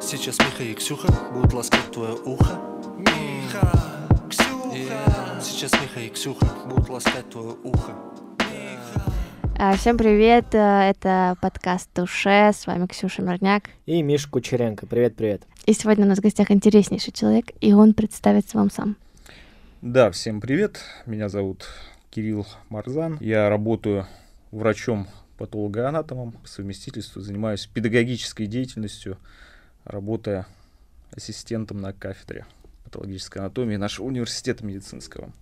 Сейчас Миха и Ксюха будут ласкать твое ухо. Миха, Ксюха. Yeah. Сейчас Миха и Ксюха будут ласкать твое ухо. А, Всем привет, э, это подкаст «Душе», с вами Ксюша Мирняк. И Миша Кучеренко. Привет-привет. И сегодня у нас в гостях интереснейший человек, и он представится вам сам. Да, всем привет. Меня зовут Кирилл Марзан. Я работаю врачом патологоанатомом по совместительству, занимаюсь педагогической деятельностью, работая ассистентом на кафедре патологической анатомии нашего университета медицинского.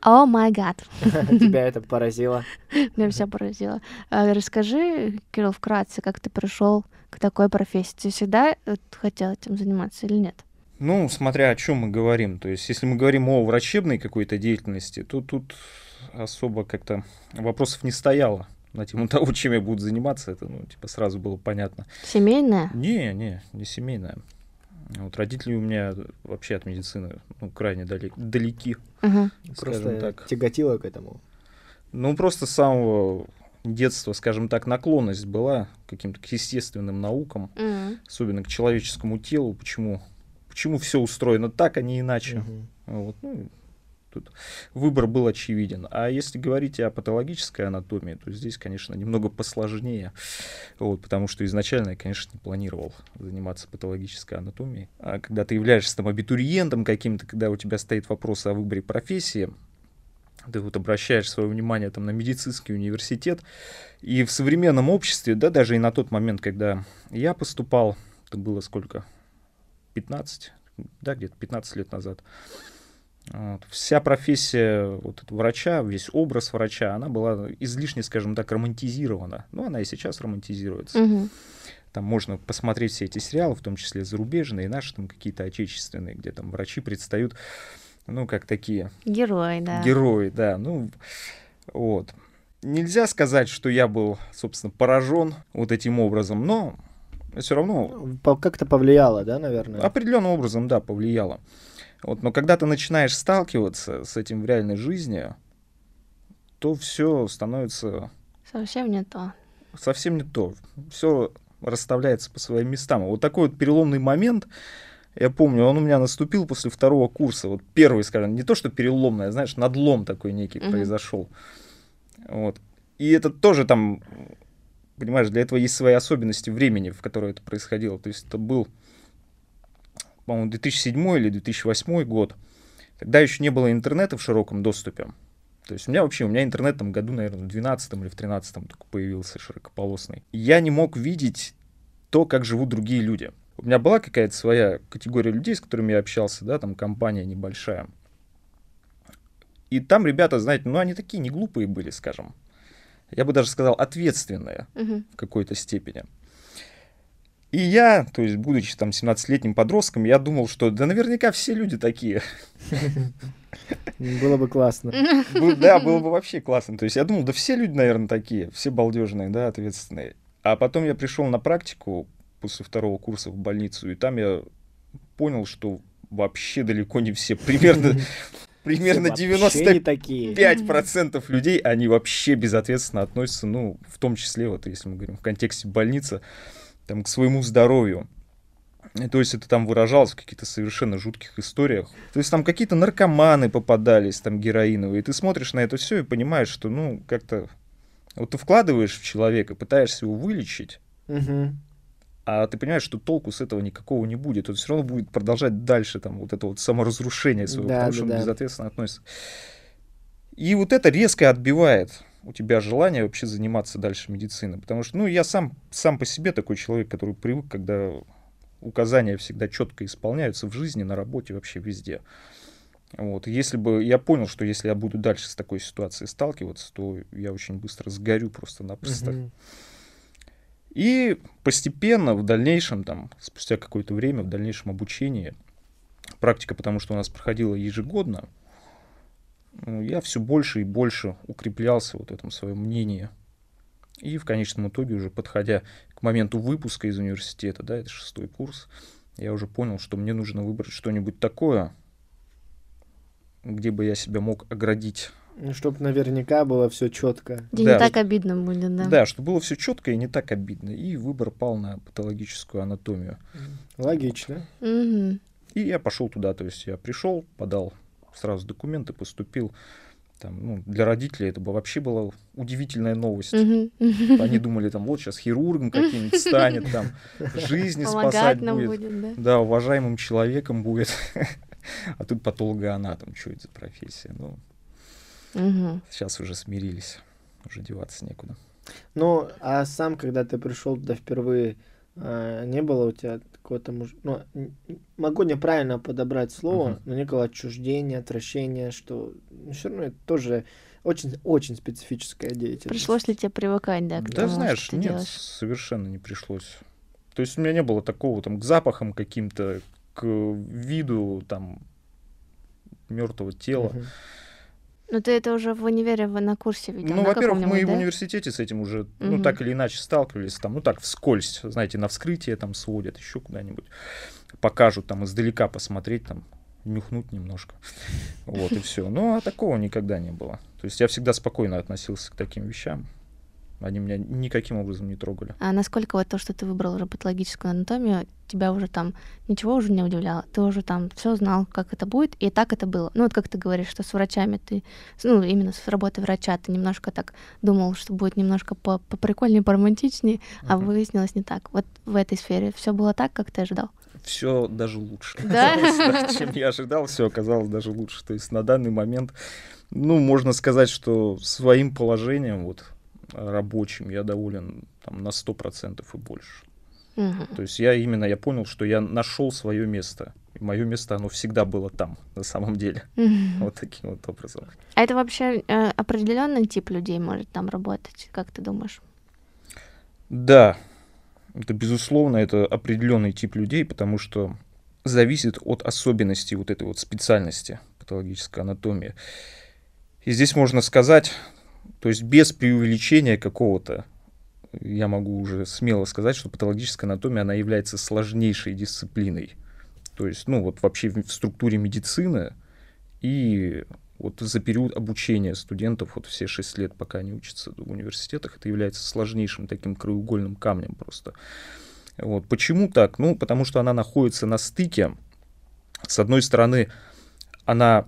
О май гад. Тебя это поразило? Меня все поразило. А, Расскажи, Кирилл, вкратце, как ты пришел к такой профессии? Ты всегда э, хотел этим заниматься или нет? Ну, смотря о чем мы говорим. То есть, если мы говорим о врачебной какой-то деятельности, то тут особо как-то вопросов не стояло на тему того, чем я буду заниматься. Это, ну, типа, сразу было понятно. Семейная? Не, не, не семейная. Вот родители у меня вообще от медицины ну, крайне далек, далеки, скажем Просто так. тяготило к этому. Ну, просто с самого детства, скажем так, наклонность была к каким-то к естественным наукам, М. особенно к человеческому телу. Почему, почему все устроено так, а не иначе? Мгм. Вот, ну, тут выбор был очевиден. А если говорить о патологической анатомии, то здесь, конечно, немного посложнее. Вот, потому что изначально я, конечно, не планировал заниматься патологической анатомией. А когда ты являешься там абитуриентом каким-то, когда у тебя стоит вопрос о выборе профессии, ты вот обращаешь свое внимание там на медицинский университет, и в современном обществе, да, даже и на тот момент, когда я поступал, это было сколько? 15, да, где-то 15 лет назад. Вот. Вся профессия вот этого врача, весь образ врача, она была излишне, скажем так, романтизирована. Ну, она и сейчас романтизируется. Мгм. Там можно посмотреть все эти сериалы, в том числе зарубежные, и наши там какие-то отечественные, где там врачи предстают, ну, как такие Герой, да. герои, да. Ну, вот. Нельзя сказать, что я был, собственно, поражен вот этим образом, но все равно Как-то повлияло, да, наверное? определенным образом, да, повлияло. Вот, но когда ты начинаешь сталкиваться с этим в реальной жизни, то все становится Совсем не то. совсем не то. Все расставляется по своим местам. Вот такой вот переломный момент, я помню, он у меня наступил после второго курса. Вот первый, скажем, не то, что переломный, а, знаешь, надлом такой некий Мгм. произошел. Вот. И это тоже там, понимаешь, для этого есть свои особенности времени, в которое это происходило. То есть это был, по-моему, 2007 или 2008 год. Тогда еще не было интернета в широком доступе. То есть у меня вообще, у меня интернет там году, наверное, в 12 или в 13 только появился широкополосный. Я не мог видеть то, как живут другие люди. У меня была какая-то своя категория людей, с которыми я общался, да, там компания небольшая. И там ребята, знаете, ну они такие не глупые были, скажем. Я бы даже сказал, ответственные Мгм. в какой-то степени. И я, то есть, будучи там 17-летним подростком, я думал, что да наверняка все люди такие. Было бы классно. Да, было бы вообще классно. То есть я думал, да все люди, наверное, такие, все балдежные, да, ответственные. А потом я пришел на практику после второго курса в больницу, и там я понял, что вообще далеко не все. Примерно, примерно Все вообще не 95% такие. людей, они вообще безответственно относятся, ну, в том числе, вот если мы говорим в контексте больницы, там, к своему здоровью. То есть это там выражалось в каких-то совершенно жутких историях. То есть там какие-то наркоманы попадались, там героиновые. И ты смотришь на это все и понимаешь, что, ну, как-то... Вот ты вкладываешь в человека, пытаешься его вылечить, Мгм. а ты понимаешь, что толку с этого никакого не будет. Он все равно будет продолжать дальше там вот это вот саморазрушение своего, Да, потому да, что он да. безответственно относится. И вот это резко отбивает у тебя желание вообще заниматься дальше медициной. Потому что, ну, я сам, сам по себе такой человек, который привык, когда указания всегда четко исполняются в жизни, на работе, вообще везде. Вот. Если бы я понял, что если я буду дальше с такой ситуацией сталкиваться, то я очень быстро сгорю просто-напросто. И постепенно, в дальнейшем, там, спустя какое-то время, в дальнейшем обучении, практика, потому что у нас проходила ежегодно, я все больше и больше укреплялся вот в этом своем мнении. И в конечном итоге, уже подходя к моменту выпуска из университета, да, это шестой курс, я уже понял, что мне нужно выбрать что-нибудь такое, где бы я себя мог оградить Ну, чтоб наверняка было все четко. Где Да. не так обидно будет, да? Да, чтобы было все четко и не так обидно. И выбор пал на патологическую анатомию. Логично. Мгм. И я пошел туда, то есть я пришел, подал сразу документы, поступил. Там, ну, для родителей это бы вообще была удивительная новость. Мгм. Они думали, там, вот сейчас хирургом каким-нибудь станет, там, жизни спасать Помогать нам будет. будет, да? Да, уважаемым человеком будет. А тут патологоанатом, что это за профессия? Ну, сейчас уже смирились, уже деваться некуда. Ну, а сам, когда ты пришел туда впервые, а, не было у тебя какого-то, муж- ну, могу неправильно подобрать слово, Мгм. но некого отчуждения, отвращения, что все равно это тоже очень, очень специфическая деятельность. Пришлось ли тебе привыкать, да, к Да, тому, знаешь, что ты нет, делаешь? совершенно не пришлось. То есть у меня не было такого там к запахам каким-то, к виду там мертвого тела. Мгм. Ну, ты это уже в универе на курсе видел? Ну, во-первых, мы каком-нибудь, в да? университете с этим уже, ну, так или иначе сталкивались, там, ну, так, вскользь, знаете, на вскрытие там сводят, еще куда-нибудь, покажут там издалека посмотреть, там, нюхнуть немножко, вот, и все. Ну, а такого никогда не было. То есть я всегда спокойно относился к таким вещам, они меня никаким образом не трогали. А насколько вот то, что ты выбрал уже патологическую анатомию, тебя уже там ничего уже не удивляло? Ты уже там все знал, как это будет, и так это было. Ну, вот как ты говоришь, что с врачами ты, ну, именно с работой врача ты немножко так думал, что будет немножко по поприкольнее, поромантичнее, а Мгм. выяснилось не так. Вот в этой сфере все было так, как ты ожидал? Все даже лучше. Да, Чем я ожидал, все оказалось даже лучше. То есть на данный момент, ну, можно сказать, что своим положением вот рабочим я доволен там, на 100% и больше. Мгм. То есть я именно, я понял, что я нашел свое место. И мое место, оно всегда было там, на самом деле. Мгм. Вот таким вот образом. А это вообще э, определенный тип людей может там работать, как ты думаешь? Да, это безусловно, это определенный тип людей, потому что зависит от особенностей вот этой вот специальности патологической анатомии. И здесь можно сказать, то есть без преувеличения какого-то, я могу уже смело сказать, что патологическая анатомия, она является сложнейшей дисциплиной. То есть, ну вот вообще в структуре медицины и вот за период обучения студентов, вот все шесть лет, пока они учатся в университетах, это является сложнейшим таким краеугольным камнем просто. Вот. Почему так? Ну, потому что она находится на стыке. С одной стороны, она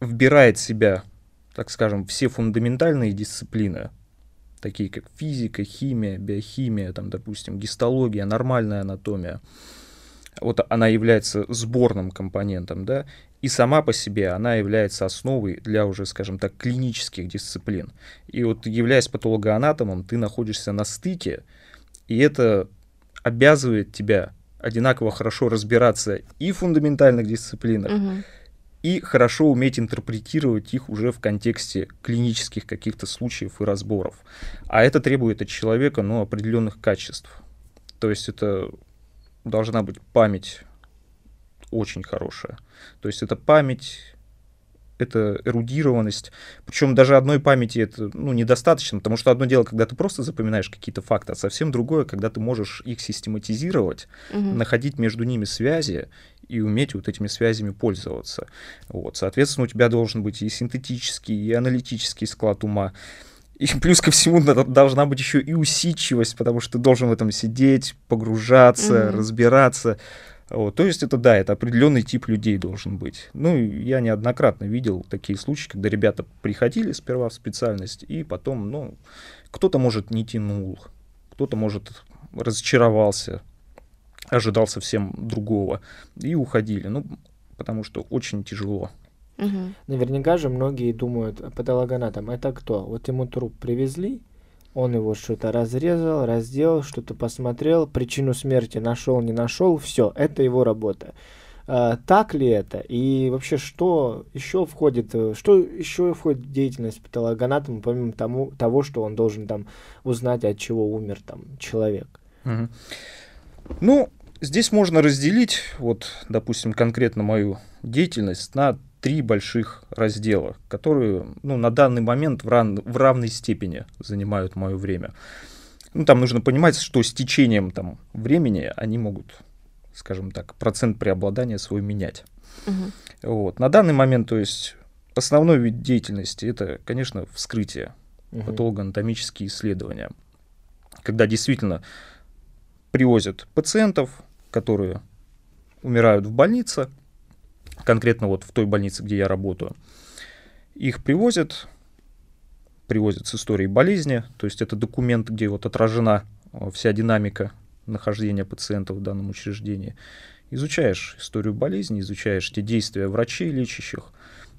вбирает в себя, так скажем, все фундаментальные дисциплины, такие как физика, химия, биохимия, там, допустим, гистология, нормальная анатомия. Вот она является сборным компонентом, да, и сама по себе она является основой для уже, скажем так, клинических дисциплин. И вот являясь патологоанатомом, ты находишься на стыке, и это обязывает тебя одинаково хорошо разбираться и в фундаментальных дисциплинах, Мгм. И хорошо уметь интерпретировать их уже в контексте клинических каких-то случаев и разборов. А это требует от человека ну, определенных качеств. То есть это должна быть память очень хорошая. То есть это память, это эрудированность. Причем даже одной памяти это ну, недостаточно, потому что одно дело, когда ты просто запоминаешь какие-то факты, а совсем другое, когда ты можешь их систематизировать, Мгм. находить между ними связи и уметь вот этими связями пользоваться. Вот. Соответственно, у тебя должен быть и синтетический, и аналитический склад ума. И плюс ко всему должна быть еще и усидчивость, потому что ты должен в этом сидеть, погружаться, Мгм. разбираться. Вот. То есть это да, это определенный тип людей должен быть. Ну, я неоднократно видел такие случаи, когда ребята приходили сперва в специальность, и потом, ну, кто-то, может, не тянул, кто-то, может, разочаровался, ожидал совсем другого, и уходили. Ну, потому что очень тяжело. Мгм. Наверняка же многие думают, патологоанатом это кто? Вот ему труп привезли, он его что-то разрезал, разделал, что-то посмотрел, причину смерти нашел, не нашел, все, это его работа. А, так ли это? И вообще, что еще входит, э, что еще входит в деятельность патологоанатома, помимо тому, того, что он должен там узнать, от чего умер там человек? Ну, здесь можно разделить, вот, допустим, конкретно мою деятельность на три больших раздела, которые, ну, на данный момент в, ран- в равной степени занимают мое время. Ну, там нужно понимать, что с течением там времени они могут, скажем так, процент преобладания свой менять. Мгм. Вот. На данный момент, то есть, основной вид деятельности это, конечно, вскрытие, Мгм. патологоанатомические исследования. Когда действительно привозят пациентов, которые умирают в больнице, конкретно вот в той больнице, где я работаю, их привозят, привозят с историей болезни, то есть это документ, где вот отражена э, вся динамика нахождения пациента в данном учреждении. Изучаешь историю болезни, изучаешь те действия врачей лечащих,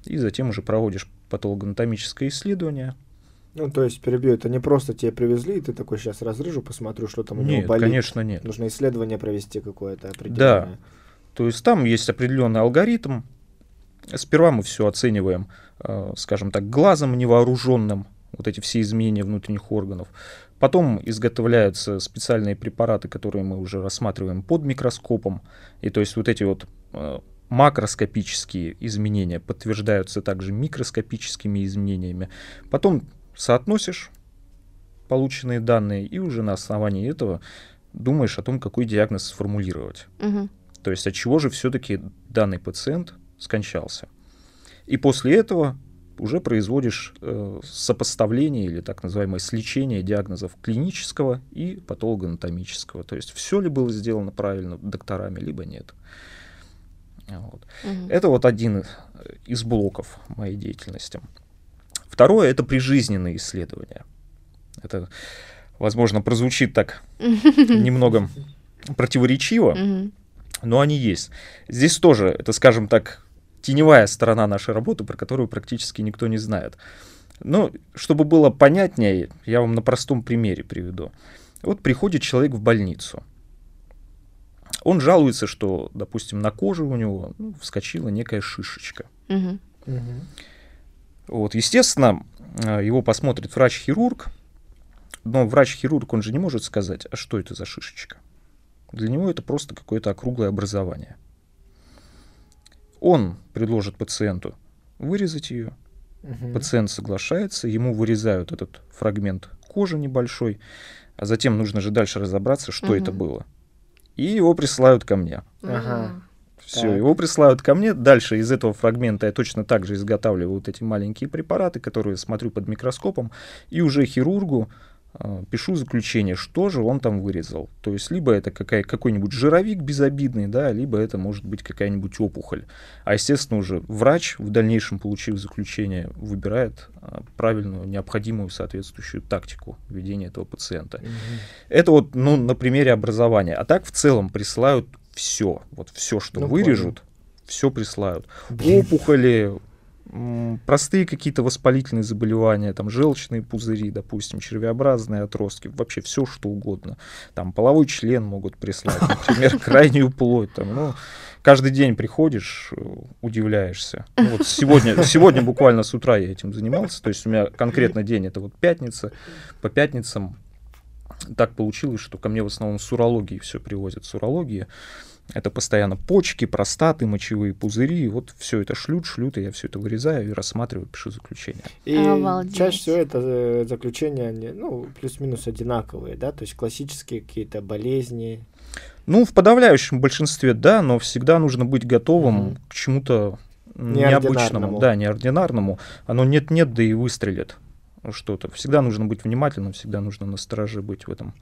и затем уже проводишь патологоанатомическое исследование. Ну, то есть, перебью, это не просто тебе привезли, и ты такой, сейчас разрыжу, посмотрю, что там у него Нет, болит. конечно, нет. Нужно исследование провести какое-то определенное. То есть там есть определенный алгоритм. Сперва мы все оцениваем, э, скажем так, глазом невооруженным, вот эти все изменения внутренних органов. Потом изготовляются специальные препараты, которые мы уже рассматриваем под микроскопом. И то есть вот эти вот э, макроскопические изменения подтверждаются также микроскопическими изменениями. Потом соотносишь полученные данные и уже на основании этого думаешь о том, какой диагноз сформулировать. Мгм. То есть от чего же все-таки данный пациент скончался. И после этого уже производишь э, сопоставление или так называемое сличение диагнозов клинического и патологоанатомического. То есть все ли было сделано правильно докторами, либо нет. Вот. Мгм. Это вот один из блоков моей деятельности. Второе — это прижизненные исследования. Это, возможно, прозвучит так немного противоречиво. Но они есть. Здесь тоже, это, скажем так, теневая сторона нашей работы, про которую практически никто не знает. Но, чтобы было понятнее, я вам на простом примере приведу. Вот приходит человек в больницу. Он жалуется, что, допустим, на коже у него ну, вскочила некая шишечка. Мгм. Вот, естественно, э, его посмотрит врач-хирург, но врач-хирург, он же не может сказать, а что это за шишечка. Для него это просто какое-то округлое образование. Он предложит пациенту вырезать ее, Мгм. пациент соглашается, ему вырезают этот фрагмент кожи небольшой, а затем нужно же дальше разобраться, что это Мгм. было. И его присылают ко мне. Ага. Все, Так. его присылают ко мне. Дальше из этого фрагмента я точно так же изготавливаю вот эти маленькие препараты, которые смотрю под микроскопом, и уже хирургу пишу заключение, что же он там вырезал. То есть либо это какая, какой-нибудь жировик безобидный, да, либо это может быть какая-нибудь опухоль. А естественно уже врач, в дальнейшем получив заключение, выбирает э, правильную, необходимую соответствующую тактику ведения этого пациента. Мгм. Это вот, ну, на примере образования. А так в целом присылают все. Вот все, что Ну, вырежут, все присылают. Опухоли, простые какие-то воспалительные заболевания, там желчные пузыри, допустим, червеобразные отростки, вообще все что угодно. Там половой член могут прислать, например, крайнюю плоть. Там, ну, каждый день приходишь, удивляешься. Ну, вот сегодня, сегодня буквально с утра я этим занимался, то есть у меня конкретно день это вот пятница, по пятницам так получилось, что ко мне в основном с урологии все привозят. С урологии это постоянно почки, простаты, мочевые пузыри. Вот все это шлют, шлют, и я все это вырезаю и рассматриваю, пишу заключение. И Обалдеть. чаще всего это э, заключения, ну, плюс-минус одинаковые, да, то есть классические какие-то болезни. Ну, в подавляющем большинстве, да, но всегда нужно быть готовым Мгм. к чему-то необычному. Да, неординарному. Оно нет-нет, да и выстрелит что-то. Всегда нужно быть внимательным, всегда нужно настороже быть в этом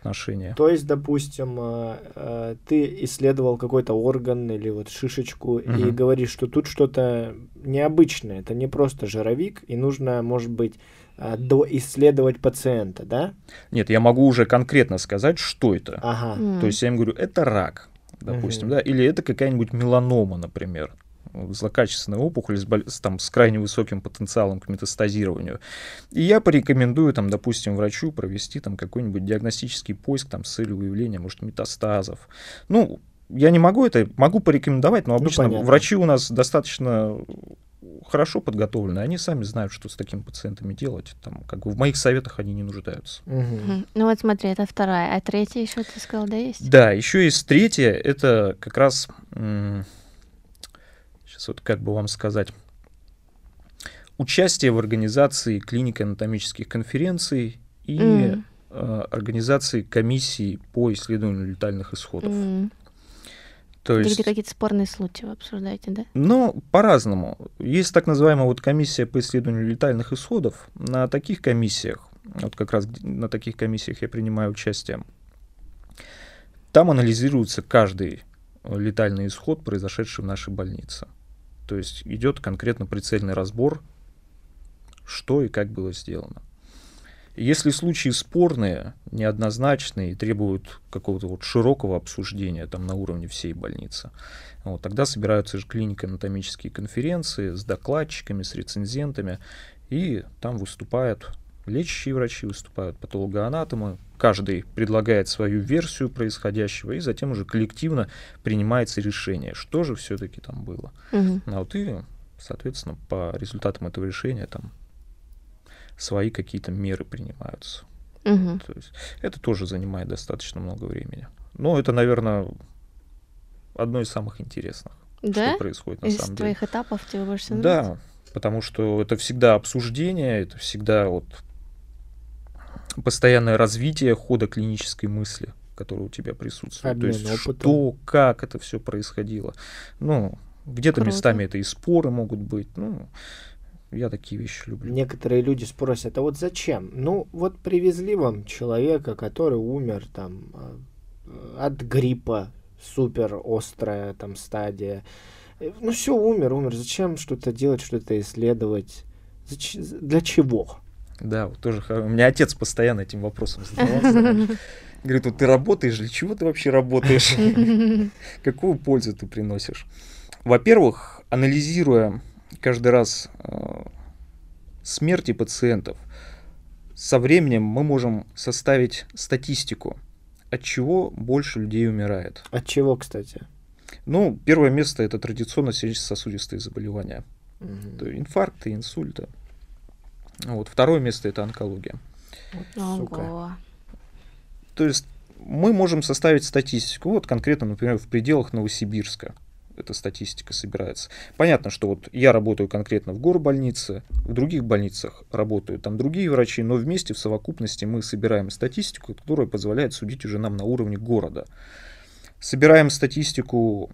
отношении. То есть, допустим, э, э, ты исследовал какой-то орган или вот шишечку и Мгм. говоришь, что тут что-то необычное, это не просто жировик, и нужно, может быть, э, доисследовать пациента, да? Нет, я могу уже конкретно сказать, что это. Ага. М. То есть я им говорю, это рак, допустим, Мгм. да, или это какая-нибудь меланома, например, злокачественная опухоль с, там, с крайне высоким потенциалом к метастазированию. И я порекомендую, там, допустим, врачу провести там какой-нибудь диагностический поиск там, с целью выявления, может, метастазов. Ну, я не могу это, могу порекомендовать, но обычно понятно. врачи у нас достаточно хорошо подготовлены, они сами знают, что с такими пациентами делать. Там, как бы в моих советах они не нуждаются. Мгм. Ну вот смотри, это вторая. А третья еще ты сказал, да, есть? Да, еще есть третье, это как раз, сейчас вот как бы вам сказать, участие в организации клинико-анатомических конференций и М. э, организации комиссий по исследованию летальных исходов. М. То Или есть, где какие-то спорные случаи вы обсуждаете, да? ну, по-разному. Есть так называемая вот комиссия по исследованию летальных исходов. На таких комиссиях, вот как раз на таких комиссиях я принимаю участие, там анализируется каждый летальный исход, произошедший в нашей больнице. То есть идет конкретно прицельный разбор, что и как было сделано. Если случаи спорные, неоднозначные и требуют какого-то вот широкого обсуждения там на уровне всей больницы, вот, тогда собираются же клинико-анатомические конференции с докладчиками, с рецензентами, и там выступают лечащие врачи, выступают патологоанатомы, каждый предлагает свою версию происходящего, и затем уже коллективно принимается решение, что же все-таки там было. Мгм. А вот и, соответственно, по результатам этого решения там свои какие-то меры принимаются. Мгм. То есть это тоже занимает достаточно много времени. Но это, наверное, одно из самых интересных, Да? что происходит на Из самом деле. твоих этапов тебе больше нравится? Да, потому что это всегда обсуждение, это всегда вот постоянное развитие хода клинической мысли, которая у тебя присутствует. Обмен То есть опытом. что, как это все происходило. Ну, где-то Круто. местами это и споры могут быть. Ну, я такие вещи люблю. Некоторые люди спросят, а вот зачем? Ну, вот привезли вам человека, который умер там э, от гриппа, супер острая там стадия. Э, Ну все, умер, умер. Зачем что-то делать, что-то исследовать? Зач- Для чего? Да, вот тоже у меня отец постоянно этим вопросом задавался. Говорит, вот ты работаешь, для чего ты вообще работаешь? Какую пользу ты приносишь? Во-первых, анализируя каждый раз э, смерти пациентов, со временем мы можем составить статистику, от чего больше людей умирает. От чего, кстати? Ну, первое место это традиционно сердечно-сосудистые заболевания. Есть инфаркты, инсульты. Вот. Второе место это онкология. Сука. Ого. То есть мы можем составить статистику, вот конкретно, например, в пределах Новосибирска эта статистика собирается. Понятно, что вот я работаю конкретно в горбольнице, в других больницах работают там другие врачи, но вместе в совокупности мы собираем статистику, которая позволяет судить уже нам на уровне города. Собираем статистику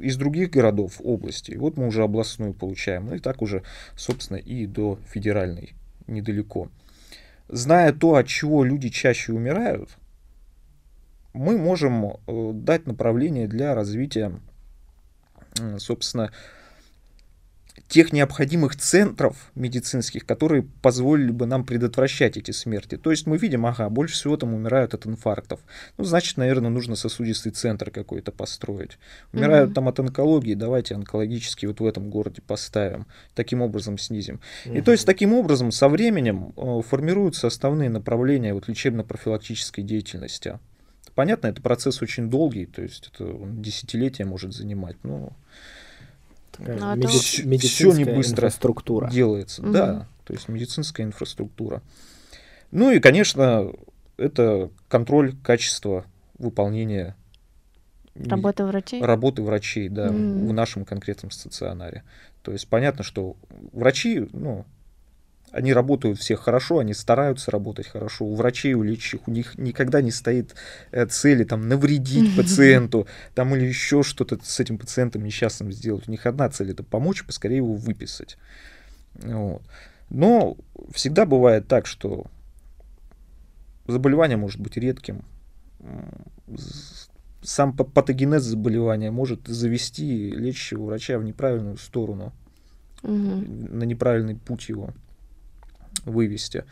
из других городов, областей, вот мы уже областную получаем, ну и так уже, собственно, и до федеральной недалеко. Зная то, от чего люди чаще умирают, мы можем э, дать направление для развития, собственно, тех необходимых центров медицинских, которые позволили бы нам предотвращать эти смерти. То есть мы видим, ага, больше всего там умирают от инфарктов. Ну, значит, наверное, нужно сосудистый центр какой-то построить. Умирают Мгм. там от онкологии, давайте онкологический вот в этом городе поставим. Таким образом снизим. И Мгм. то есть таким образом со временем э, формируются основные направления вот, лечебно-профилактической деятельности. Понятно, это процесс очень долгий, то есть это он десятилетия может занимать, но Такая Ну, это меди- медицинская всё не быстро. инфраструктура. делается, Мгм. да, то есть медицинская инфраструктура. Ну и, конечно, это контроль качества выполнения Работа врачей? работы врачей, да, Мгм. в нашем конкретном стационаре. То есть понятно, что врачи, ну, они работают все хорошо, они стараются работать хорошо. У врачей, у лечащих, у них никогда не стоит э, цели там навредить пациенту, там или еще что-то с этим пациентом несчастным сделать. У них одна цель это помочь, поскорее его выписать. Вот. Но всегда бывает так, что заболевание может быть редким. Сам па- патогенез заболевания может завести лечащего врача в неправильную сторону Мгм. на неправильный путь его вывести.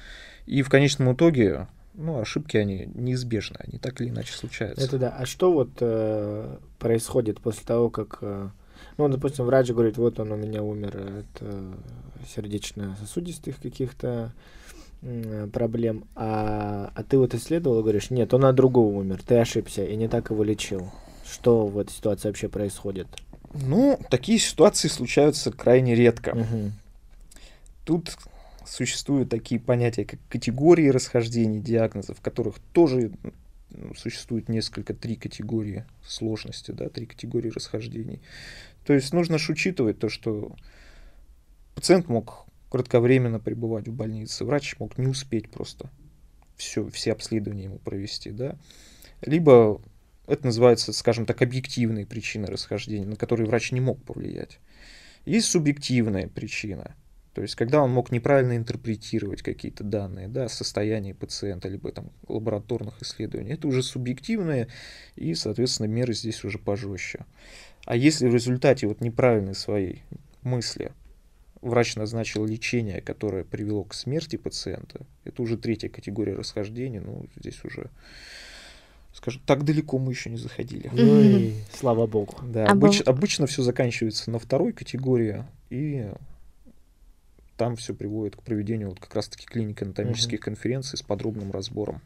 И в конечном итоге, ну, ошибки, они неизбежны, они так или иначе случаются. Это да. А что вот э, происходит после того, как, э, ну, допустим, врач говорит, вот он у меня умер от э, сердечно-сосудистых каких-то проблем, а, а ты вот исследовал и говоришь, нет, он от другого умер, ты ошибся и не так его лечил. Что в этой ситуации вообще происходит? Ну, такие ситуации случаются крайне редко. Мгм. Тут существуют такие понятия, как категории расхождений диагнозов, в которых тоже ну, существует несколько, три категории сложности, да, три категории расхождений. То есть нужно ж учитывать то, что пациент мог кратковременно пребывать в больнице, врач мог не успеть просто все, все обследования ему провести, да. Либо это называется, скажем так, объективные причины расхождения, на которые врач не мог повлиять. Есть субъективная причина, то есть когда он мог неправильно интерпретировать какие-то данные, да, состояние пациента, либо там лабораторных исследований. Это уже субъективные, и, соответственно, меры здесь уже пожестче. А если в результате вот неправильной своей мысли врач назначил лечение, которое привело к смерти пациента, это уже третья категория расхождения, ну, здесь уже, скажем, так далеко мы еще не заходили. Ну и слава богу. Да, А обыч- обычно все заканчивается на второй категории, и там все приводит к проведению вот как раз-таки клинико-анатомических конференций с подробным разбором.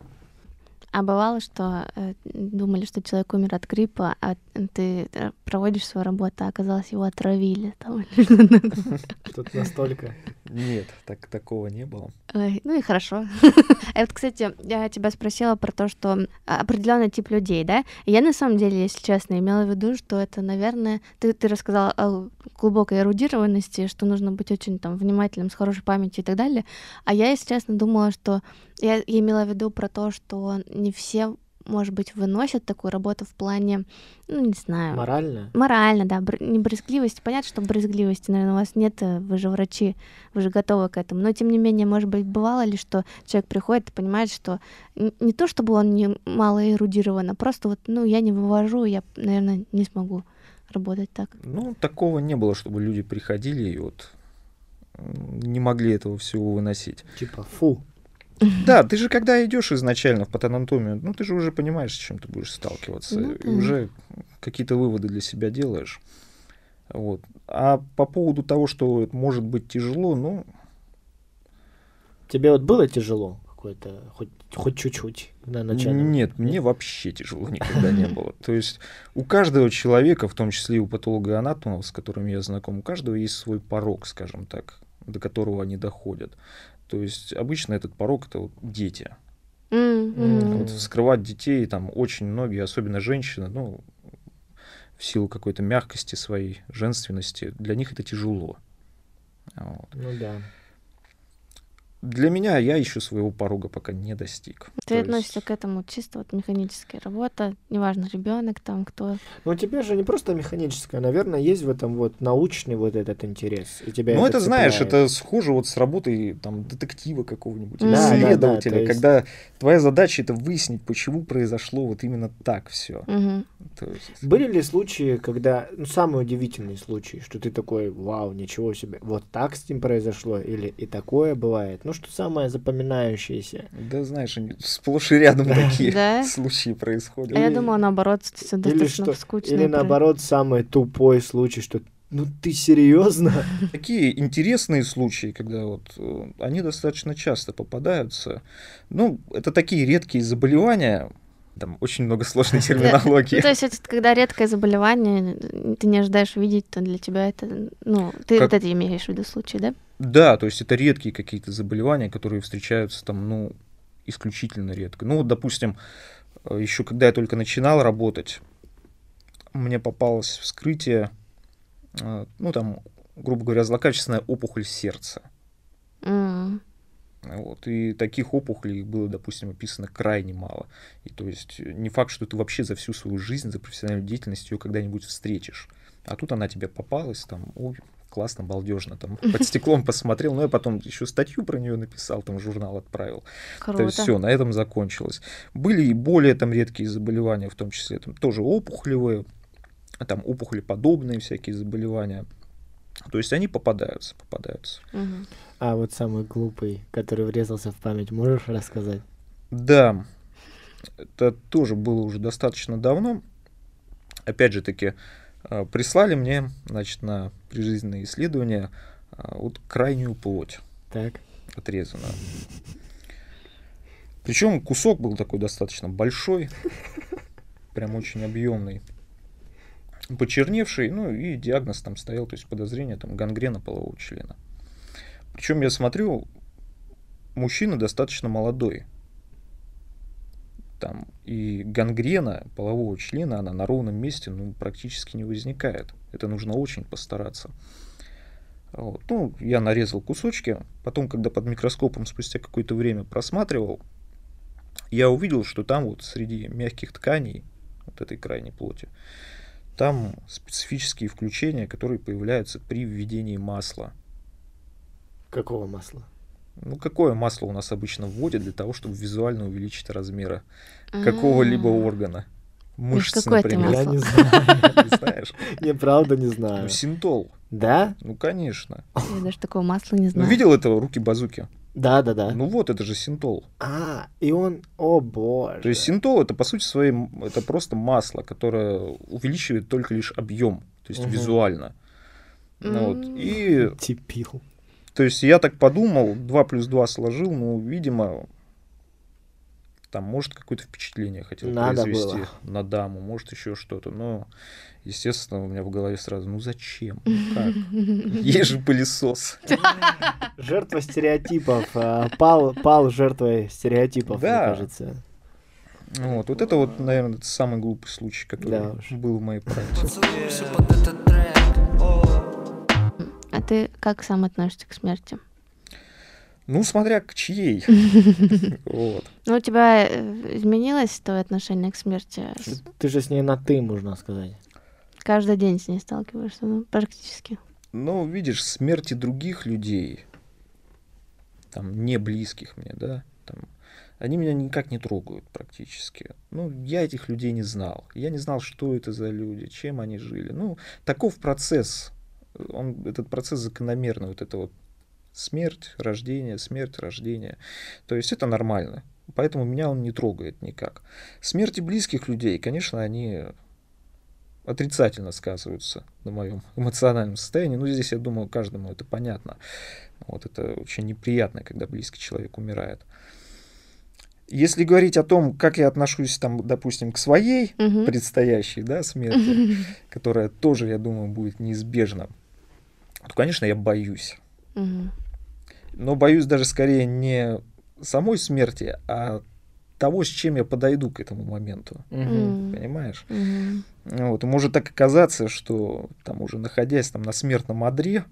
А бывало, что э, думали, что человек умер от гриппа, а ты э, проводишь свою работу, а оказалось, его отравили. Там. Тут настолько. Нет, так, такого не было. Ой, ну и хорошо. А вот, кстати, я тебя спросила про то, что определенный тип людей, да? Я на самом деле, если честно, имела в виду, что это, наверное, ты, ты рассказала о глубокой эрудированности, что нужно быть очень там внимательным, с хорошей памятью и так далее. А я, если честно, думала, что я, я имела в виду про то, что не все, может быть, выносят такую работу в плане, ну, не знаю, Морально? Морально, да, бр- не брезгливость. Понятно, что брезгливости, наверное, у вас нет, э, вы же врачи, вы же готовы к этому. Но, тем не менее, может быть, бывало ли, что человек приходит и понимает, что не то, чтобы он не мало эрудирован, а просто вот, ну, я не вывожу, я, наверное, не смогу работать так. Ну, такого не было, чтобы люди приходили и вот не могли этого всего выносить. Типа, фу. Да, ты же когда идешь изначально в патанатомию, ну ты же уже понимаешь, с чем ты будешь сталкиваться, Ну и уже какие-то выводы для себя делаешь. Вот. А по поводу того, что может быть тяжело, ну, Тебе вот было тяжело какое-то, хоть, хоть чуть-чуть на начальном? нет, мне вообще тяжело никогда не было. То есть у каждого человека, в том числе и у патолога-анатомов, с которыми я знаком, у каждого есть свой порог, скажем так, до которого они доходят. То есть обычно этот порог это вот дети. М. Вот вскрывать детей там очень многие, особенно женщины, ну, в силу какой-то мягкости своей, женственности, для них это тяжело. Вот. Ну да. Для меня я еще своего порога пока не достиг. Ты То относишься есть- к этому чисто вот механическая работа, неважно, ребенок там, кто. Но у тебя же не просто механическое, наверное, есть в этом вот научный вот этот интерес. И тебя Ну, это, знаешь, цепляет. это схоже вот с работой там детектива какого-нибудь, или Да, да, да, исследователя, то есть- когда твоя задача это выяснить, почему произошло вот именно так все. Мгм. Были ли случаи, когда, ну, самый удивительный случай, что ты такой, вау, ничего себе, вот так с ним произошло, или и такое бывает? Ну, что самое запоминающееся? Да, знаешь, они сплошь и рядом такие Да? случаи происходят. А я думала, наоборот, все Или достаточно что? скучно. Или наоборот, самый тупой случай, что ну ты серьезно? Такие интересные случаи, когда вот э, они достаточно часто попадаются. Ну, это такие редкие заболевания, там очень много сложной Ну, терминологии. то есть это когда редкое заболевание, ты не ожидаешь видеть, то для тебя это, ну, ты Как- вот это имеешь в виду случай, да? Да, то есть это редкие какие-то заболевания, которые встречаются там, ну, исключительно редко. Ну, вот, допустим, еще когда я только начинал работать, мне попалось вскрытие, э, ну, там, грубо говоря, злокачественная опухоль сердца. М. Вот, и таких опухолей было, допустим, описано крайне мало. И то есть э, не факт, что ты вообще за всю свою жизнь, за профессиональную деятельность ее когда-нибудь встретишь. А тут она тебе попалась, там, ой, классно, балдежно, там, под стеклом посмотрел, ну, я потом еще статью про нее написал, там, журнал отправил. То есть Круто. все, на этом закончилось. Были и более там редкие заболевания, в том числе там тоже опухолевые, там опухолеподобные всякие заболевания. То есть они попадаются, попадаются. Мгм. А вот самый глупый, который врезался в память, можешь рассказать? Да, это тоже было уже достаточно давно. Опять же таки, э, прислали мне, значит, на прижизненное исследование э, вот крайнюю плоть Так. отрезанную. Причем кусок был такой достаточно большой, прям очень объемный, почерневший, ну и диагноз там стоял, то есть подозрение там гангрена полового члена. Причем я смотрю, мужчина достаточно молодой. Там и гангрена полового члена, она на ровном месте ну, практически не возникает. Это нужно очень постараться. Вот. Ну, я нарезал кусочки, потом, когда под микроскопом спустя какое-то время просматривал, я увидел, что там вот среди мягких тканей, вот этой крайней плоти, там специфические включения, которые появляются при введении масла. Какого масла? Ну, какое масло у нас обычно вводят для того, чтобы визуально увеличить размеры какого-либо А. органа? Мышц, какое ты например. Я не знаю. Не знаешь? Не, правда не Ну, знаю. синтол. Да? Ну, конечно. Я даже такого масла не Ну, знаю. видел этого руки-базуки? Да, да, да. Ну вот, это же синтол. А, и он, о боже. То есть синтол это по сути своей это просто масло, которое увеличивает только лишь объем, то есть Мгм. визуально. Ну вот. И Типил. То есть я так подумал, 2 плюс 2 сложил, ну, видимо, там, может, какое-то впечатление хотел Надо произвести было. на даму, может, еще что-то. Но, естественно, у меня в голове сразу, ну зачем? Ну как? Есть же пылесос. Жертва стереотипов. а, Пал, пал жертвой стереотипов, Да. мне кажется. Вот, вот это вот, наверное, самый глупый случай, который Да был в моей памяти. А ты как сам относишься к смерти? Ну, смотря к чьей. Вот. Ну, у тебя э, изменилось твое отношение к смерти? Ты же с ней на «ты», можно сказать. Каждый день с ней сталкиваешься, ну, практически. Ну, видишь, смерти других людей, там, не близких мне, да, там, они меня никак не трогают практически. Ну, я этих людей не знал. Я не знал, что это за люди, чем они жили. Ну, таков процесс. Он, этот процесс закономерный, вот это вот смерть, рождение, смерть, рождение. То есть это нормально. Поэтому меня он не трогает никак. Смерти близких людей, конечно, они отрицательно сказываются на моем эмоциональном состоянии. Ну, здесь, я думаю, каждому это понятно. Вот это очень неприятно, когда близкий человек умирает. Если говорить о том, как я отношусь, там, допустим, к своей Мгм. предстоящей да, смерти, которая тоже, я думаю, будет неизбежна, то, конечно, я боюсь. Мгм. Но боюсь даже скорее не самой смерти, а того, с чем я подойду к этому моменту. М. Понимаешь? Мгм. Вот, и может так оказаться, что там уже находясь там на смертном одре,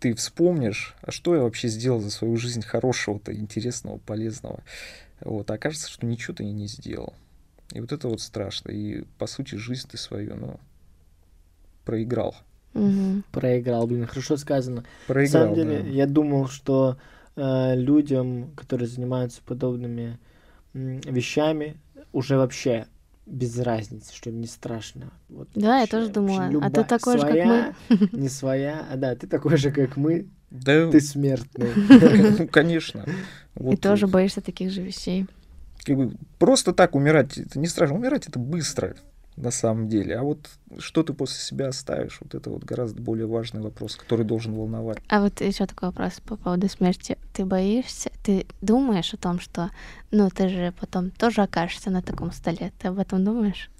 ты вспомнишь, а что я вообще сделал за свою жизнь хорошего-то, интересного, полезного. Вот, а окажется, что ничего ты и не сделал. И вот это вот страшно. И, по сути, жизнь ты свою, ну, проиграл. Мгм. Проиграл, блин, хорошо сказано. На Проиграл, самом деле, да. я думал, что э, людям, которые занимаются подобными м, вещами, уже вообще без разницы, что им не страшно. Вот Да, я вообще- тоже думала. вообще А ты любая- такой же, как своя, Не своя, а да, ты такой же, как мы, Да, ты смертный. ну, конечно. И тоже боишься таких же вещей. просто так умирать, это не страшно. Умирать это быстро на самом деле. А вот что ты после себя оставишь, вот это вот гораздо более важный вопрос, который должен волновать. А вот еще такой вопрос по поводу смерти. Ты боишься, ты думаешь о том, что, ну, ты же потом тоже окажешься на таком столе. Ты об этом думаешь?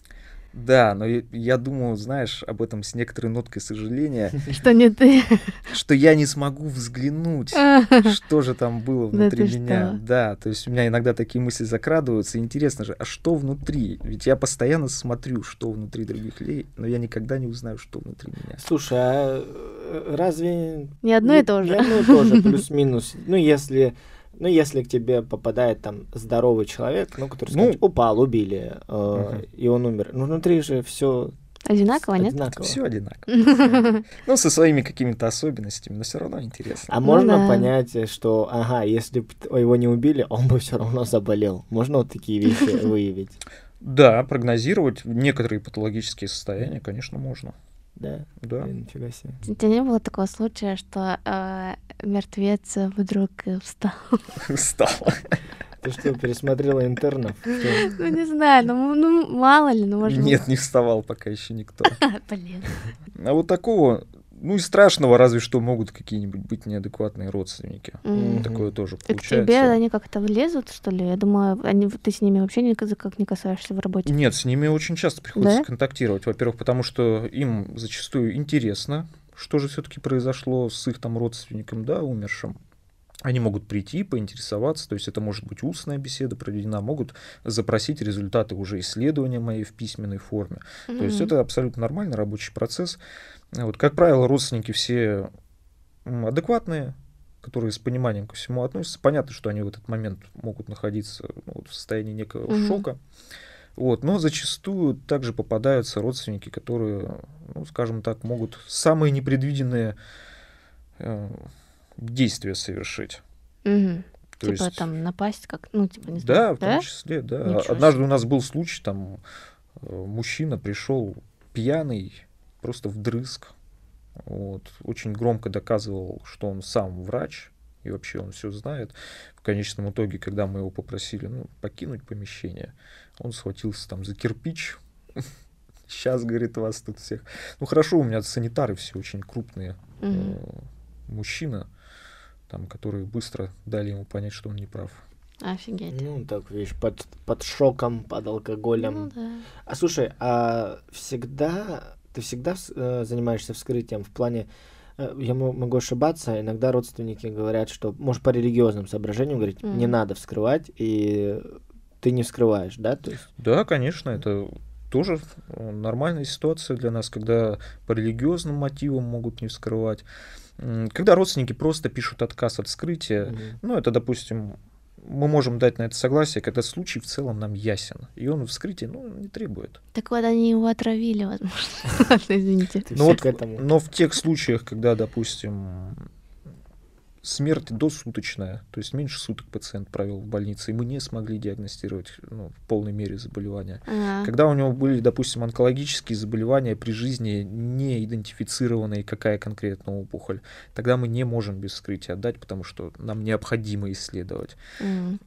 Да, но я, я думаю, знаешь, об этом с некоторой ноткой сожаления, Что не ты? что я не смогу взглянуть, что же там было внутри меня. Да, то есть у меня иногда такие мысли закрадываются. Интересно же, а что внутри? Ведь я постоянно смотрю, что внутри других людей, но я никогда не узнаю, что внутри меня. Слушай, а э, разве... Не одно и то же. Не одно и то же, плюс-минус. Ну, если... Ну, если к тебе попадает там здоровый человек, ну, который Ну. скажет, упал, убили, э, Мгм. и он умер. Ну, внутри же все Одинаково, нет? одинаково. Все одинаково. Ну, со своими какими-то особенностями, но все равно интересно. А Ну можно да. понять, что, ага, если бы его не убили, он бы все равно заболел. Можно вот такие вещи выявить? Да, прогнозировать некоторые патологические состояния, конечно, можно. Да? Да. Блин, Нифига себе. У тебя не было такого случая, что э, мертвец вдруг встал? Стало. Ты что, пересмотрела интернов? Ну, не знаю, ну, ну, мало ли, ну, может... Нет, не вставал пока еще никто. Блин. А вот такого, ну и страшного, разве что могут какие-нибудь быть неадекватные родственники. Мгм. Такое тоже И к получается. тебе они как-то влезут, что ли? Я думаю, они, ты с ними вообще никак не касаешься в работе. Нет, с ними очень часто приходится Да? контактировать. Во-первых, потому что им зачастую интересно, что же все-таки произошло с их там родственником, да, умершим. Они могут прийти, поинтересоваться, то есть это может быть устная беседа проведена, могут запросить результаты уже исследования моей в письменной форме. То есть это абсолютно нормальный рабочий процесс. Вот, как правило, родственники все адекватные, которые с пониманием ко всему относятся. Понятно, что они в этот момент могут находиться ну, вот в состоянии некого Мгм. шока. Вот, но зачастую также попадаются родственники, которые, ну, скажем так, могут самые непредвиденные э, действия совершить. Мгм. То Типа есть- там напасть как, ну, типа, не Да, знаю. в том числе, да. Ничего себе. Однажды у нас был случай, там э, мужчина пришел пьяный, просто вдрызг. Вот, очень громко доказывал, что он сам врач, и вообще он все знает. В конечном итоге, когда мы его попросили ну, покинуть помещение, он схватился там за кирпич. Сейчас, говорит, вас тут всех. Ну хорошо, у меня санитары все очень крупные. Э, Мужчина, там, которые быстро дали ему понять, что он не прав. Офигеть. Ну, так, видишь, под, под шоком, под алкоголем. Ну да. А слушай, а всегда ты всегда вс- э, занимаешься вскрытием в плане, э, я мо- могу ошибаться, иногда родственники говорят, что, может, по религиозным соображениям говорить, не Мгм. надо вскрывать, и ты не вскрываешь, да? То есть, Да, конечно, это тоже нормальная ситуация для нас, когда по религиозным мотивам могут не вскрывать. Когда родственники просто пишут отказ от вскрытия, мгм. ну, это, допустим, мы можем дать на это согласие, когда случай в целом нам ясен, и он вскрытие, ну, не требует. Так вот они его отравили, возможно. Извините. Ну но в тех случаях, когда, допустим, смерть досуточная, то есть меньше суток пациент провел в больнице, и мы не смогли диагностировать ну, в полной мере заболевания, А, Когда у него были, допустим, онкологические заболевания при жизни, не идентифицированные, какая конкретно опухоль, тогда мы не можем без вскрытия отдать, потому что нам необходимо исследовать. М,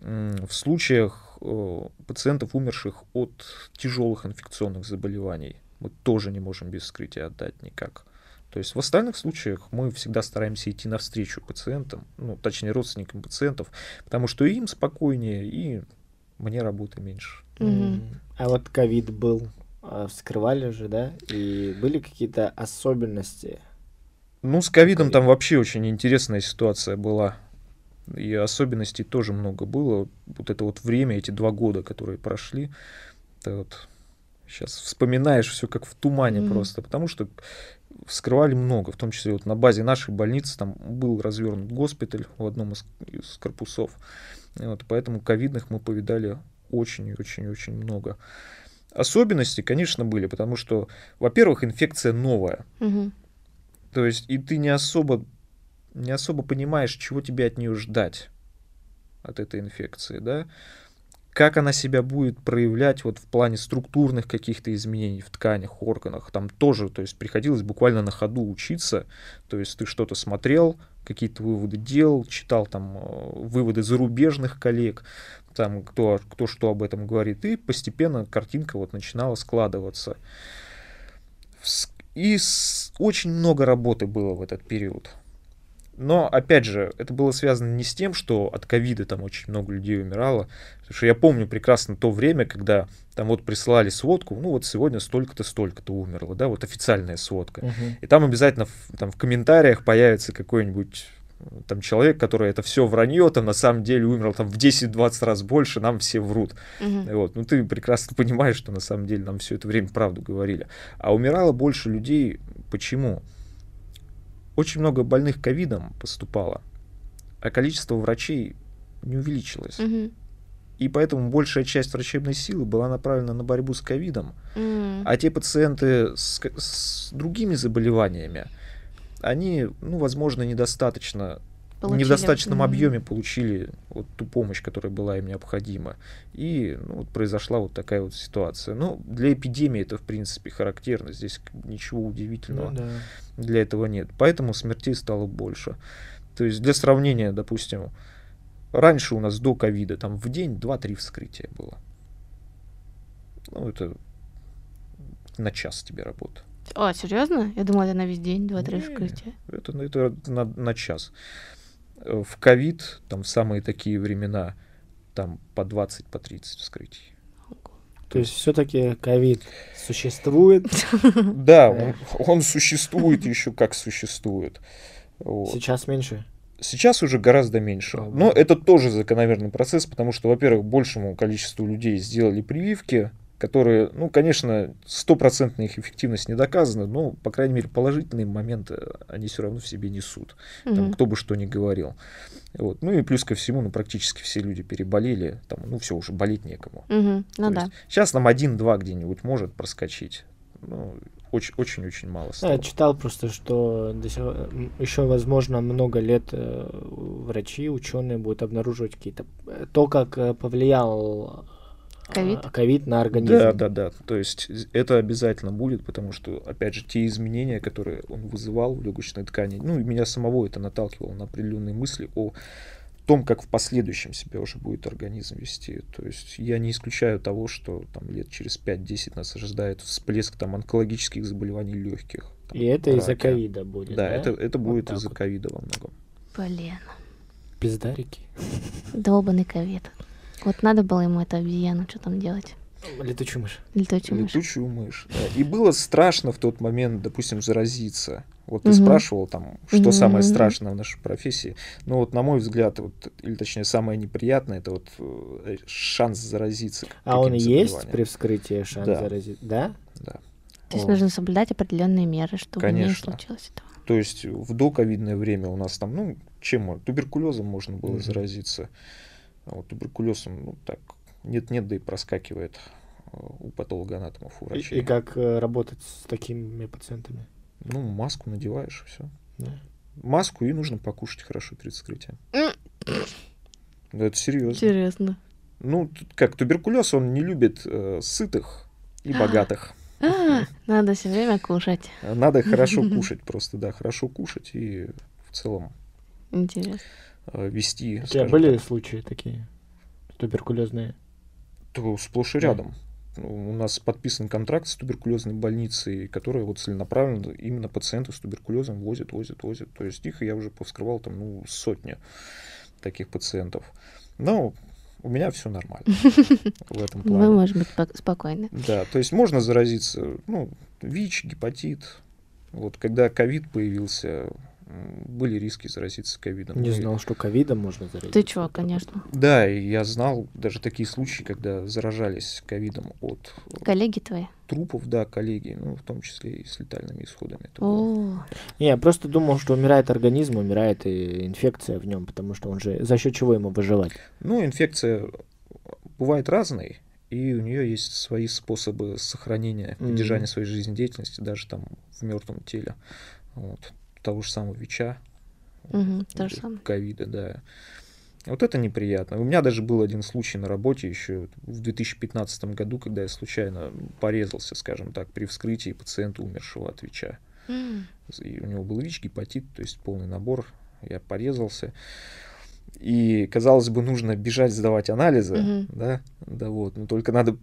В случаях э, пациентов, умерших от тяжелых инфекционных заболеваний, мы тоже не можем без вскрытия отдать никак. То есть в остальных случаях мы всегда стараемся идти навстречу пациентам, ну, точнее, родственникам пациентов, потому что и им спокойнее, и мне работы меньше. М, А вот ковид был, а, вскрывали же, да? И были какие-то особенности? Ну, с ковидом Ковид. там вообще очень интересная ситуация была. И особенностей тоже много было. Вот это вот время, эти два года, которые прошли, это вот сейчас вспоминаешь все как в тумане Мгм. просто, потому что вскрывали много, в том числе вот на базе нашей больницы там был развернут госпиталь в одном из, из корпусов. Вот, поэтому ковидных мы повидали очень и очень и очень много. Особенности, конечно, были, потому что, во-первых, инфекция новая. мгм. То есть, и ты не особо, не особо понимаешь, чего тебе от нее ждать, от этой инфекции, да? Как она себя будет проявлять вот в плане структурных каких-то изменений в тканях, органах. Там тоже, то есть, приходилось буквально на ходу учиться. То есть, ты что-то смотрел, какие-то выводы делал, читал там э, выводы зарубежных коллег, там кто, кто что об этом говорит, и постепенно картинка вот начинала складываться. И очень много работы было в этот период. Но, опять же, это было связано не с тем, что от ковида там очень много людей умирало. Потому что я помню прекрасно то время, когда там вот прислали сводку, ну вот сегодня столько-то, столько-то умерло, да, вот официальная сводка. Мгм. И там обязательно в, там, в комментариях появится какой-нибудь э, там человек, который это все вранье, там на самом деле умер там в 10-20 раз больше, нам все врут. Мгм. Вот. Ну, ты прекрасно понимаешь, что на самом деле нам все это время правду говорили. А умирало больше людей. Почему? Очень много больных ковидом поступало, а количество врачей не увеличилось. Мгм. И поэтому большая часть врачебной силы была направлена на борьбу с ковидом. М. А те пациенты с, с другими заболеваниями, они, ну, возможно, недостаточно не Получили. в достаточном Мгм. объеме получили вот ту помощь, которая была им необходима. И ну, вот произошла вот такая вот ситуация. Но для эпидемии это, в принципе, характерно. Здесь ничего удивительного Ну да. Для этого нет. Поэтому смертей стало больше. То есть для сравнения, допустим, раньше у нас до ковида там в день 2-3 вскрытия было. Ну, это на час тебе работа. О, серьезно? Я думала, это на весь день, два-три Не, вскрытия. Это, это на, на час. Э, В ковид, там в самые такие времена, там по 20, по 30 вскрытий. То есть все-таки ковид существует. Да, он, он существует еще как существует. Вот. Сейчас меньше. Сейчас уже гораздо меньше. Но это тоже закономерный процесс, потому что, во-первых, большему количеству людей сделали прививки которые, ну, конечно, стопроцентная их эффективность не доказана, но, по крайней мере, положительные моменты они все равно в себе несут. Там, кто бы что ни говорил. Вот. Ну и плюс ко всему, ну, практически все люди переболели, там, ну, все, уже болеть некому. Мгм. Ну То да. есть сейчас нам один-два где-нибудь может проскочить. Ну, очень- очень-очень мало Я стало. читал просто, что еще, возможно, много лет э, врачи, ученые будут обнаруживать какие-то... э, То, как э, повлиял Ковид? ковид на организм. Да, да, да. То есть это обязательно будет, потому что, опять же, те изменения, которые он вызывал в легочной ткани, ну и меня самого это наталкивало на определенные мысли о том, как в последующем себя уже будет организм вести. То есть я не исключаю того, что там лет через 5-10 нас ожидает всплеск там онкологических заболеваний легких. И это из-за ковида будет, Да, да? это, это Вот будет из-за вот. ковида во многом. Блин. Пиздарики. Долбанный ковид. Вот надо было ему эту обезьяну что там делать. Летучую мышь. Летучую мышь. Летучую мышь. да. И было страшно в тот момент, допустим, заразиться. Вот ты спрашивал там, что Мгм, самое страшное в нашей профессии. Ну вот, на мой взгляд, вот, или точнее, самое неприятное, это вот э, шанс заразиться. А он есть при вскрытии шанс Да. заразить? Да? Да. То есть О. нужно соблюдать определенные меры, чтобы не Конечно. случилось этого. То есть в доковидное время у нас там, ну, чем? Туберкулезом можно было Мгм. заразиться. А вот туберкулезом, ну, так, нет-нет, да и проскакивает э, у патологоанатомов, у И, врачей. и как э, работать с такими пациентами? Ну, маску надеваешь, все. Да. Маску и нужно покушать хорошо перед вскрытием. М. Да, это серьезно. Интересно. Ну, как туберкулез, он не любит э, сытых и богатых. А, Надо все время кушать. Надо хорошо кушать просто, да, хорошо кушать и в целом Интересно. Э, вести, У тебя были так, случаи такие туберкулезные? то сплошь и Да. рядом. Ну, У нас подписан контракт с туберкулезной больницей, которая вот целенаправленно именно пациентов с туберкулезом возит, возит, возит. То есть их я уже повскрывал там, ну, сотни таких пациентов. Но у меня все нормально в этом Вы плане. можете быть пок- спокойны. Да, то есть можно заразиться, ну, ВИЧ, гепатит. Вот когда ковид появился, были риски заразиться ковидом. Не Ну знал, что ковидом можно заразиться. Ты чё, конечно. Да, и я знал даже такие случаи, когда заражались ковидом от э, Коллеги твои. трупов, да, коллеги, ну, в том числе и с летальными исходами. О, Не, я просто думал, что умирает организм, умирает и инфекция в нем, потому что он же за счет чего ему выживать? Ну, инфекция бывает разной, и у нее есть свои способы сохранения, поддержания своей жизнедеятельности даже там в мертвом теле. Вот. Того же самого ВИЧа, самое. ковида, да. Вот это неприятно. У меня даже был один случай на работе еще в 2015 году, когда я случайно порезался, скажем так, при вскрытии пациента, умершего от ВИЧа. М, И у него был ВИЧ, гепатит, то есть полный набор. Я порезался. И, казалось бы, нужно бежать сдавать анализы, Мгм. да, да вот, но только надо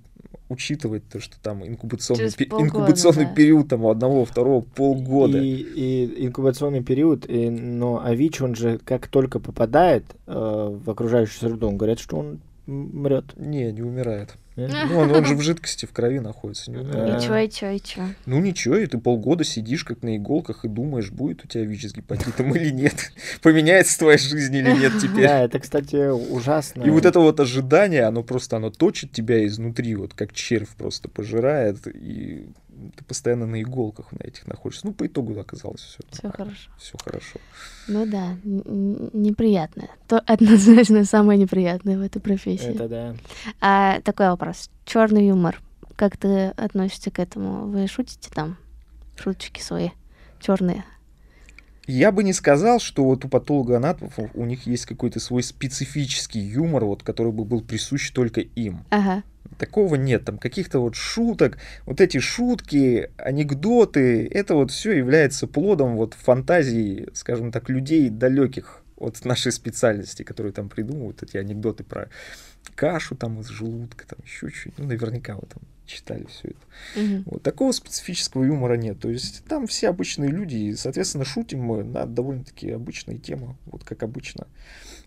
учитывать то, что там инкубационный, пе- полгода, инкубационный да. период там у одного, у второго полгода. И, и инкубационный период, и- но а ВИЧ, он же как только попадает э, в окружающую среду, он говорят, что он мрет. Не, не умирает. Ну, он, он же в жидкости, в крови находится, и чё, и чё? Ну ничего, и ты полгода сидишь как на иголках и думаешь, будет у тебя ВИЧ с гепатитом или нет. Поменяется твоя жизнь или нет теперь. Да, это, кстати, ужасно. И вот это вот ожидание, оно просто, оно точит тебя изнутри, вот как червь просто пожирает, и ты постоянно на иголках на этих находишься. Ну, по итогу оказалось все. Всё хорошо. Все хорошо. Ну да, неприятное. То однозначно самое неприятное в этой профессии. Это да. А такой вопрос. Черный юмор. Как ты относишься к этому? Вы шутите там? Шуточки свои черные. Я бы не сказал, что вот у патологоанатомов у них есть какой-то свой специфический юмор, вот, который бы был присущ только им. Ага. Такого нет, там каких-то вот шуток, вот эти шутки, анекдоты, это вот все является плодом вот фантазии, скажем так, людей далеких от нашей специальности, которые там придумывают эти анекдоты про кашу там из желудка, там еще чуть-чуть, ну наверняка вы там читали все это. Мгм. Вот такого специфического юмора нет, то есть там все обычные люди, и, соответственно, шутим мы на довольно-таки обычные темы, вот как обычно.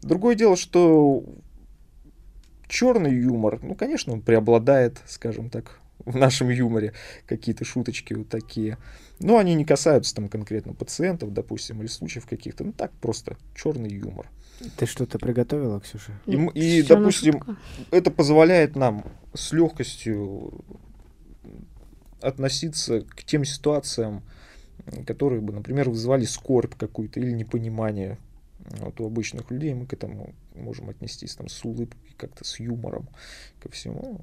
Другое дело, что черный юмор, ну, конечно, он преобладает, скажем так, в нашем юморе какие-то шуточки вот такие. Но они не касаются там конкретно пациентов, допустим, или случаев каких-то. Ну так просто черный юмор. Ты что-то приготовила, Ксюша? И Нет, и, допустим, шутка. Это позволяет нам с легкостью относиться к тем ситуациям, которые бы, например, вызывали скорбь какую-то или непонимание вот у обычных людей. Мы к этому можем отнестись там с улыбкой, как-то с юмором ко всему.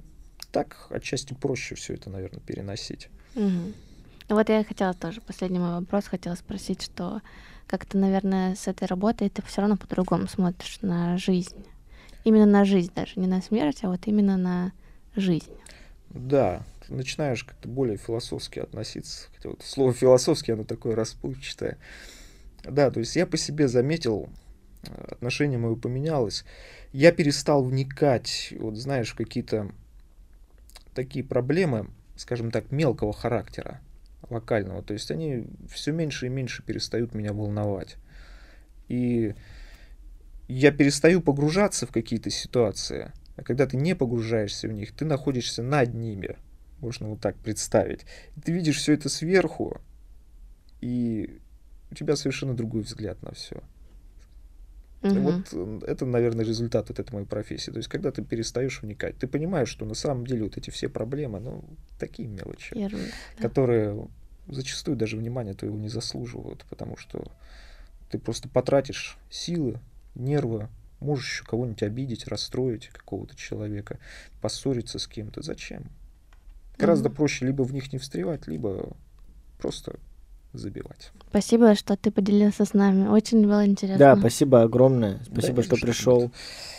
Так отчасти проще все это, наверное, переносить. Угу. Вот я хотела тоже, последний мой вопрос, хотела спросить, что как-то, наверное, с этой работой ты все равно по-другому смотришь на жизнь. Именно на жизнь даже, не на смерть, а вот именно на жизнь. Да, ты начинаешь как-то более философски относиться. Хотя вот слово философски, оно такое расплывчатое. Да, то есть я по себе заметил, э, отношение мое поменялось. Я перестал вникать, вот знаешь, в какие-то такие проблемы, скажем так, мелкого характера, локального. То есть они все меньше и меньше перестают меня волновать. И я перестаю погружаться в какие-то ситуации, а когда ты не погружаешься в них, ты находишься над ними. Можно вот так представить. ты видишь все это сверху, и у тебя совершенно другой взгляд на все. Угу. Вот это, наверное, результат вот этой моей профессии. То есть, когда ты перестаешь вникать, ты понимаешь, что на самом деле вот эти все проблемы, ну, такие мелочи, Ерунда, да. которые зачастую даже внимания твоего не заслуживают, потому что ты просто потратишь силы, нервы, можешь еще кого-нибудь обидеть, расстроить какого-то человека, поссориться с кем-то. Зачем? Гораздо mm проще либо в них не встревать, либо просто забивать. Спасибо, что ты поделился с нами. Очень было интересно. Да, спасибо огромное. Спасибо, да, что пришел.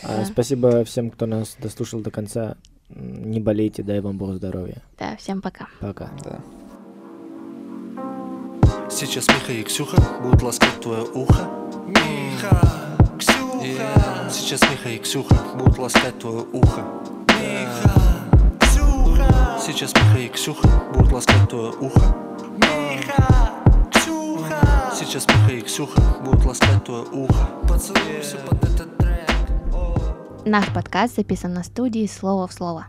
А, да. Спасибо всем, кто нас дослушал до конца. Не болейте, дай вам Бог здоровья. Да, всем пока. Пока. Да. Сейчас Миха и Ксюха будут ласкать твое ухо. Миха, Ксюха. Yeah. Сейчас Миха и Ксюха будут ласкать твое ухо. Миха, Ксюха. Сейчас Миха и Ксюха будут ласкать твое ухо. Миха. Сейчас Миха и Ксюха будут ласкать твое ухо. Поцелуйся под этот трек. Наш подкаст записан на студии «Слово в слово».